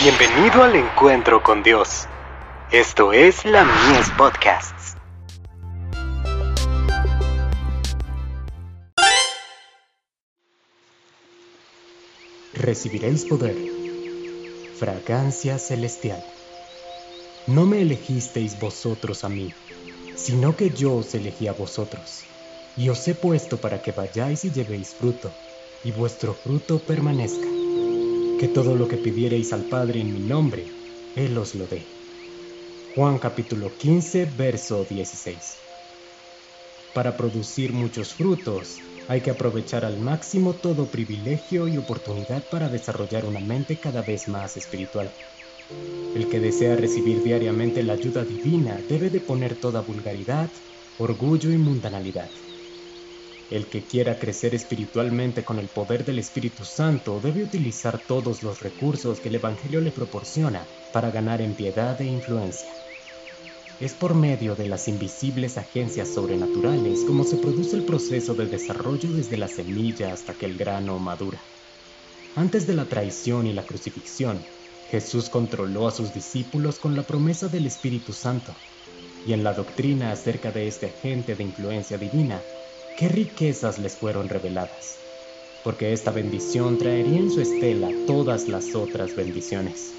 Bienvenido al encuentro con Dios. Esto es la Mies Podcasts. Recibiréis poder. Fragancia celestial. No me elegisteis vosotros a mí, sino que yo os elegí a vosotros, y os he puesto para que vayáis y llevéis fruto, y vuestro fruto permanezca que todo lo que pidiereis al Padre en mi nombre, Él os lo dé. Juan capítulo 15, verso 16. Para producir muchos frutos, hay que aprovechar al máximo todo privilegio y oportunidad para desarrollar una mente cada vez más espiritual. El que desea recibir diariamente la ayuda divina debe de poner toda vulgaridad, orgullo y mundanalidad el que quiera crecer espiritualmente con el poder del Espíritu Santo debe utilizar todos los recursos que el Evangelio le proporciona para ganar en piedad e influencia. Es por medio de las invisibles agencias sobrenaturales como se produce el proceso de desarrollo desde la semilla hasta que el grano madura. Antes de la traición y la crucifixión, Jesús controló a sus discípulos con la promesa del Espíritu Santo, y en la doctrina acerca de este agente de influencia divina qué riquezas les fueron reveladas, porque esta bendición traería en su estela todas las otras bendiciones.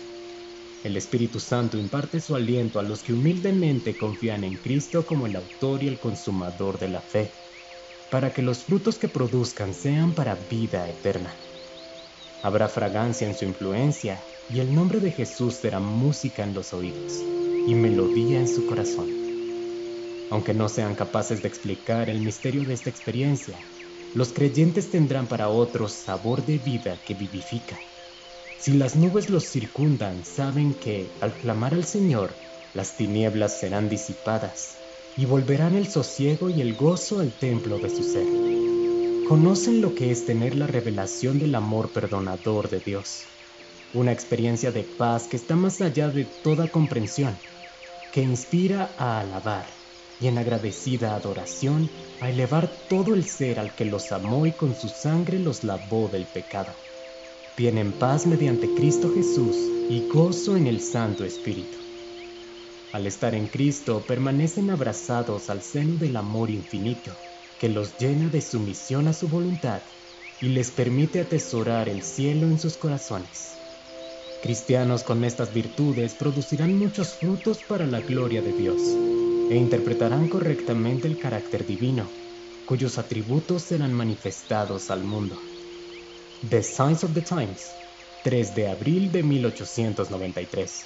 El Espíritu Santo imparte su aliento a los que humildemente confían en Cristo como el autor y el consumador de la fe, para que los frutos que produzcan sean para vida eterna. Habrá fragancia en su influencia y el nombre de Jesús será música en los oídos y melodía en su corazón. Aunque no sean capaces de explicar el misterio de esta experiencia, los creyentes tendrán para otros sabor de vida que vivifica. Si las nubes los circundan, saben que, al clamar al Señor, las tinieblas serán disipadas y volverán el sosiego y el gozo al templo de su ser. Conocen lo que es tener la revelación del amor perdonador de Dios, una experiencia de paz que está más allá de toda comprensión, que inspira a alabar y en agradecida adoración a elevar todo el ser al que los amó y con su sangre los lavó del pecado. Tienen paz mediante Cristo Jesús y gozo en el Santo Espíritu. Al estar en Cristo permanecen abrazados al seno del amor infinito, que los llena de sumisión a su voluntad y les permite atesorar el cielo en sus corazones. Cristianos con estas virtudes producirán muchos frutos para la gloria de Dios e interpretarán correctamente el carácter divino, cuyos atributos serán manifestados al mundo. The Signs of the Times, 3 de abril de 1893.